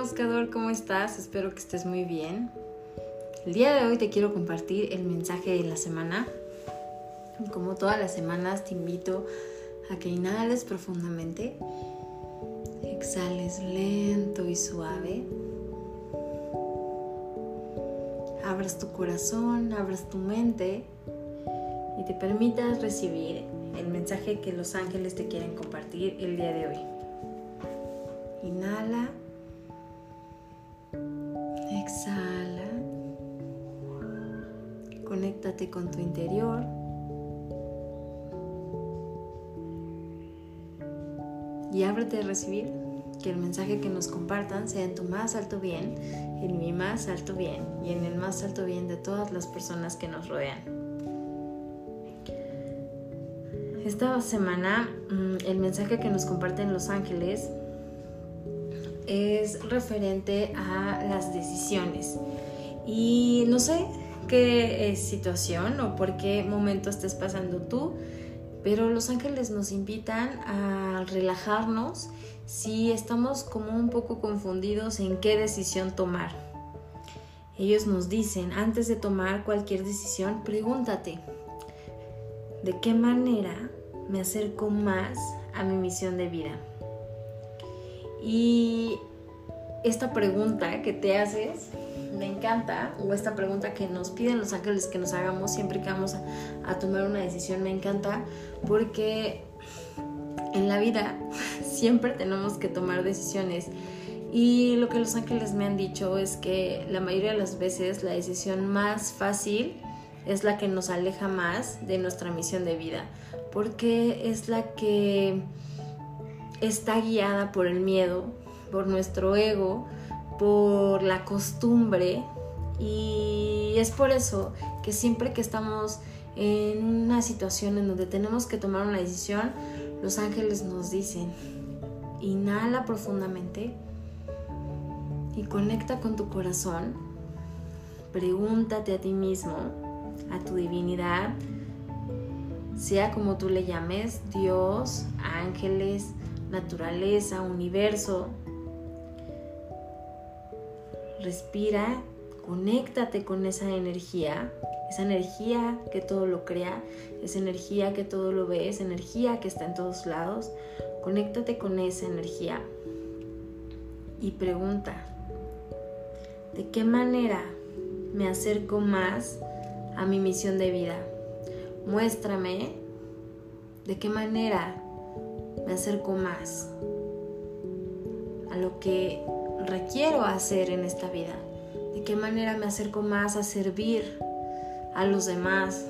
Buscador, ¿cómo estás? Espero que estés muy bien. El día de hoy te quiero compartir el mensaje de la semana. Como todas las semanas te invito a que inhales profundamente, exhales lento y suave, abras tu corazón, abras tu mente y te permitas recibir el mensaje que los ángeles te quieren compartir el día de hoy. Conéctate con tu interior. Y ábrete a recibir que el mensaje que nos compartan sea en tu más alto bien, en mi más alto bien y en el más alto bien de todas las personas que nos rodean. Esta semana mm, el mensaje que nos comparten los ángeles es referente a las decisiones. Y no sé qué situación o por qué momento estés pasando tú, pero los ángeles nos invitan a relajarnos si estamos como un poco confundidos en qué decisión tomar. Ellos nos dicen, antes de tomar cualquier decisión, pregúntate, ¿de qué manera me acerco más a mi misión de vida? Y esta pregunta que te haces me encanta, o esta pregunta que nos piden los ángeles que nos hagamos siempre que vamos a, tomar una decisión, me encanta porque en la vida siempre tenemos que tomar decisiones. Y lo que los ángeles me han dicho es que la mayoría de las veces la decisión más fácil es la que nos aleja más de nuestra misión de vida, porque es la que está guiada por el miedo, por nuestro ego, por la costumbre y es por eso que siempre que estamos en una situación en donde tenemos que tomar una decisión, los ángeles nos dicen, inhala profundamente y conecta con tu corazón, pregúntate a ti mismo, a tu divinidad, sea como tú le llames, Dios, ángeles, naturaleza, universo. Respira, conéctate con esa energía, esa energía que todo lo crea, esa energía que todo lo ve, esa energía que está en todos lados. Conéctate con esa energía y pregunta, ¿de qué manera me acerco más a mi misión de vida? Muéstrame de qué manera me acerco más a lo que requiero hacer en esta vida, de qué manera me acerco más a servir a los demás,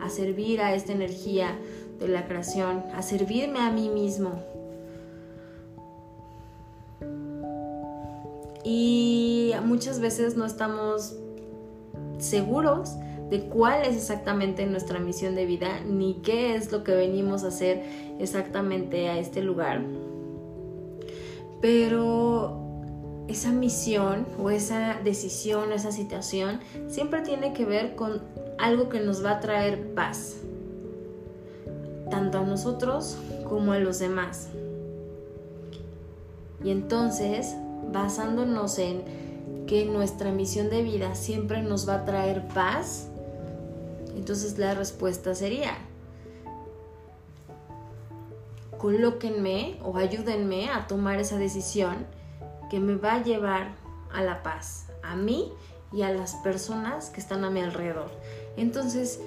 a servir a esta energía de la creación, a servirme a mí mismo. Y muchas veces no estamos seguros de cuál es exactamente nuestra misión de vida, ni qué es lo que venimos a hacer exactamente a este lugar. Pero esa misión o esa decisión, esa situación, siempre tiene que ver con algo que nos va a traer paz, tanto a nosotros como a los demás. Y entonces, basándonos en que nuestra misión de vida siempre nos va a traer paz, entonces la respuesta sería, colóquenme o ayúdenme a tomar esa decisión que me va a llevar a la paz, a mí y a las personas que están a mi alrededor. Entonces,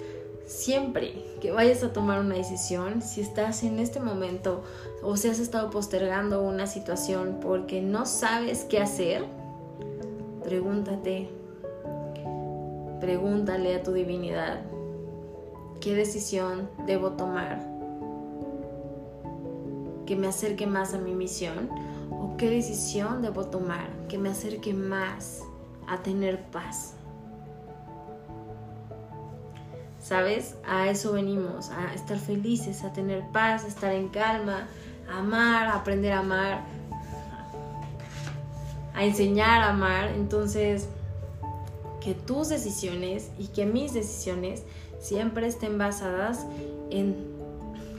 siempre que vayas a tomar una decisión, si estás en este momento o si has estado postergando una situación porque no sabes qué hacer, pregúntate, pregúntale a tu divinidad, ¿Qué decisión debo tomar que me acerque más a mi misión? ¿O qué decisión debo tomar que me acerque más a tener paz? ¿Sabes? A eso venimos, a estar felices, a tener paz, a estar en calma, a amar, a aprender a amar, a enseñar a amar. Entonces, que tus decisiones y que mis decisiones siempre estén basadas en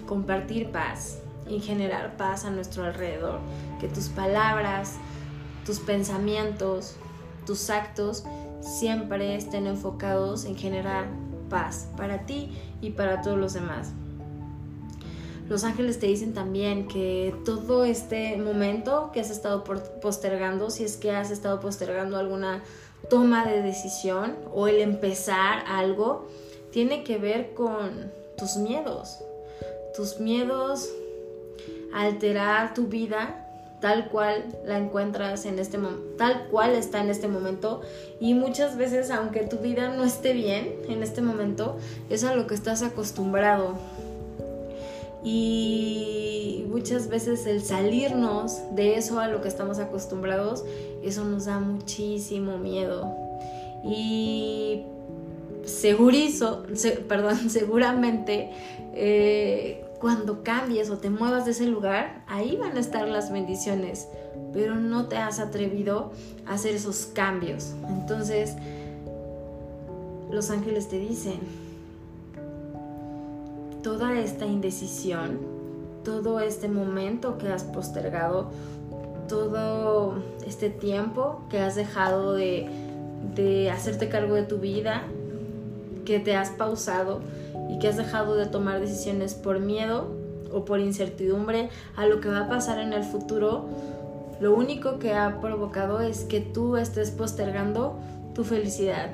compartir paz, en generar paz a nuestro alrededor, que tus palabras, tus pensamientos, tus actos siempre estén enfocados en generar paz para ti y para todos los demás. Los ángeles te dicen también que todo este momento que has estado postergando, si es que has estado postergando alguna toma de decisión o el empezar algo, tiene que ver con tus miedos. Tus miedos alterar tu vida tal cual la encuentras en este momento, tal cual está en este momento y muchas veces aunque tu vida no esté bien en este momento, es a lo que estás acostumbrado. Y muchas veces el salirnos de eso a lo que estamos acostumbrados, eso nos da muchísimo miedo. Y segurizo, perdón, seguramente eh, cuando cambies o te muevas de ese lugar, ahí van a estar las bendiciones, pero no te has atrevido a hacer esos cambios. Entonces, los ángeles te dicen, toda esta indecisión, todo este momento que has postergado, todo este tiempo que has dejado de, de hacerte cargo de tu vida, que te has pausado, y que has dejado de tomar decisiones por miedo o por incertidumbre a lo que va a pasar en el futuro, lo único que ha provocado es que tú estés postergando tu felicidad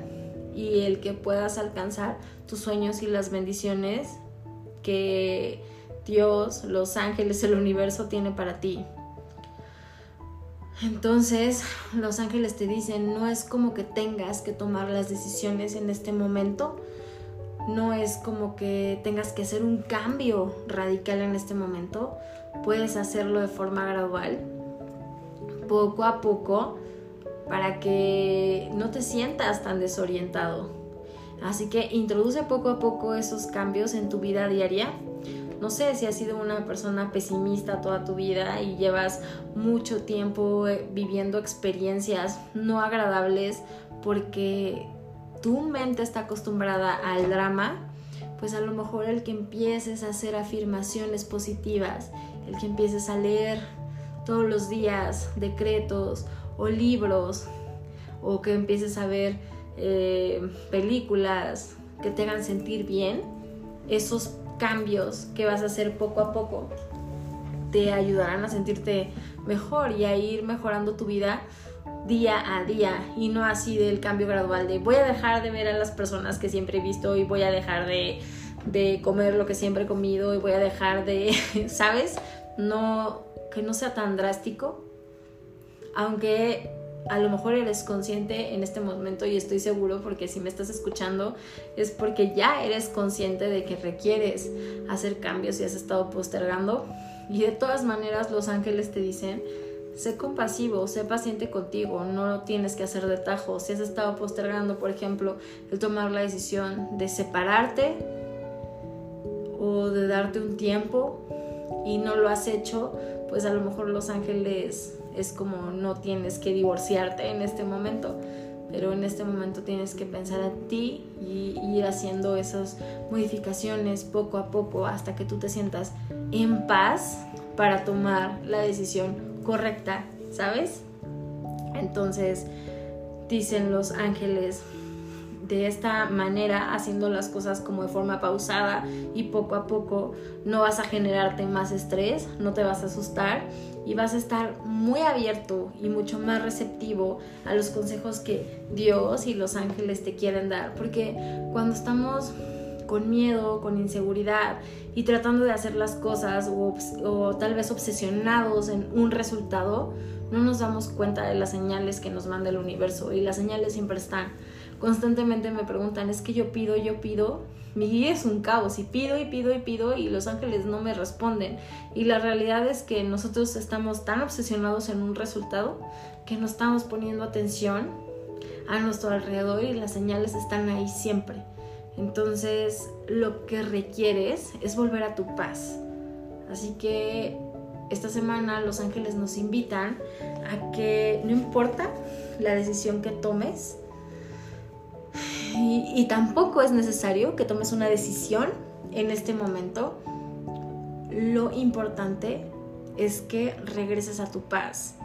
y el que puedas alcanzar tus sueños y las bendiciones que Dios, los ángeles, el universo tiene para ti. Entonces, los ángeles te dicen, no es como que tengas que tomar las decisiones en este momento, no es como que tengas que hacer un cambio radical en este momento, puedes hacerlo de forma gradual, poco a poco, para que no te sientas tan desorientado. Así que introduce poco a poco esos cambios en tu vida diaria. No sé si has sido una persona pesimista toda tu vida y llevas mucho tiempo eh, viviendo experiencias no agradables porque tu mente está acostumbrada al drama, pues a lo mejor el que empieces a hacer afirmaciones positivas, el que empieces a leer todos los días decretos o libros, o que empieces a ver eh, películas que te hagan sentir bien, esos cambios que vas a hacer poco a poco te ayudarán a sentirte mejor y a ir mejorando tu vida día a día y no así del cambio gradual de voy a dejar de ver a las personas que siempre he visto y voy a dejar de, de comer lo que siempre he comido y voy a dejar de, ¿sabes? No, que no sea tan drástico, aunque a lo mejor eres consciente en este momento y estoy seguro porque si me estás escuchando es porque ya eres consciente de que requieres hacer cambios y has estado postergando y de todas maneras los ángeles te dicen sé compasivo, sé paciente contigo, no tienes que hacer de tajo. Si has estado postergando, por ejemplo, el tomar la decisión de separarte o de darte un tiempo y no lo has hecho, pues a lo mejor los ángeles es como no tienes que divorciarte en este momento, pero en este momento tienes que pensar a ti y ir haciendo esas modificaciones poco a poco hasta que tú te sientas en paz para tomar la decisión correcta, ¿sabes? Entonces, dicen los ángeles, de esta manera, haciendo las cosas como de forma pausada y poco a poco, no vas a generarte más estrés, no te vas a asustar y vas a estar muy abierto y mucho más receptivo a los consejos que Dios y los ángeles te quieren dar. Porque cuando estamos con miedo, con inseguridad y tratando de hacer las cosas o, tal vez obsesionados en un resultado, no nos damos cuenta de las señales que nos manda el universo y las señales siempre están. Constantemente me preguntan, es que yo pido, yo pido, mi vida es un caos y pido y pido y pido y los ángeles no me responden. Y la realidad es que nosotros estamos tan obsesionados en un resultado que no estamos poniendo atención a nuestro alrededor y las señales están ahí siempre. Entonces, lo que requieres es volver a tu paz. Así que esta semana los ángeles nos invitan a que no importa la decisión que tomes, y, tampoco es necesario que tomes una decisión en este momento, lo importante es que regreses a tu paz,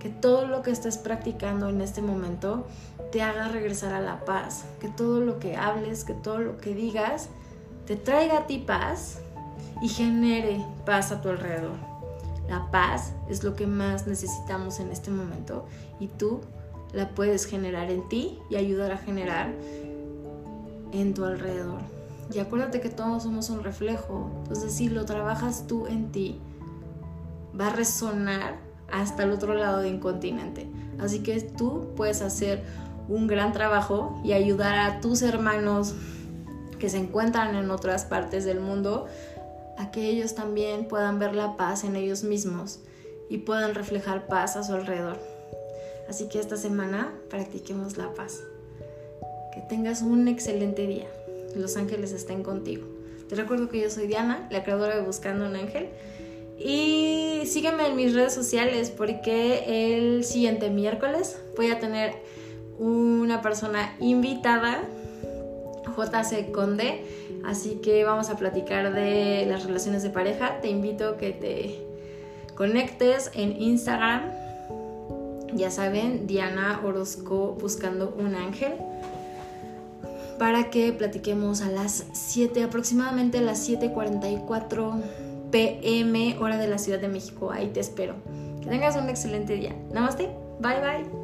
que todo lo que estés practicando en este momento te haga regresar a la paz, que todo lo que hables, que todo lo que digas te traiga a ti paz y genere paz a tu alrededor. La paz es lo que más necesitamos en este momento y tú la puedes generar en ti y ayudar a generar en tu alrededor. Y acuérdate que todos somos un reflejo. Entonces si lo trabajas tú en ti, va a resonar hasta el otro lado de continente. Así que tú puedes hacer un gran trabajo y ayudar a tus hermanos que se encuentran en otras partes del mundo a que ellos también puedan ver la paz en ellos mismos y puedan reflejar paz a su alrededor. Así que esta semana practiquemos la paz. Que tengas un excelente día. Los ángeles estén contigo. Te recuerdo que yo soy Diana, la creadora de Buscando un Ángel. Y sígueme en mis redes sociales porque el siguiente miércoles voy a tener una persona invitada, JC Conde. Así que vamos a platicar de las relaciones de pareja. Te invito a que te conectes en Instagram ya saben, Diana Orozco buscando un ángel para que platiquemos a las 7, aproximadamente a las 7.44 pm, hora de la Ciudad de México. Ahí te espero. Que tengas un excelente día. Namaste. Bye bye.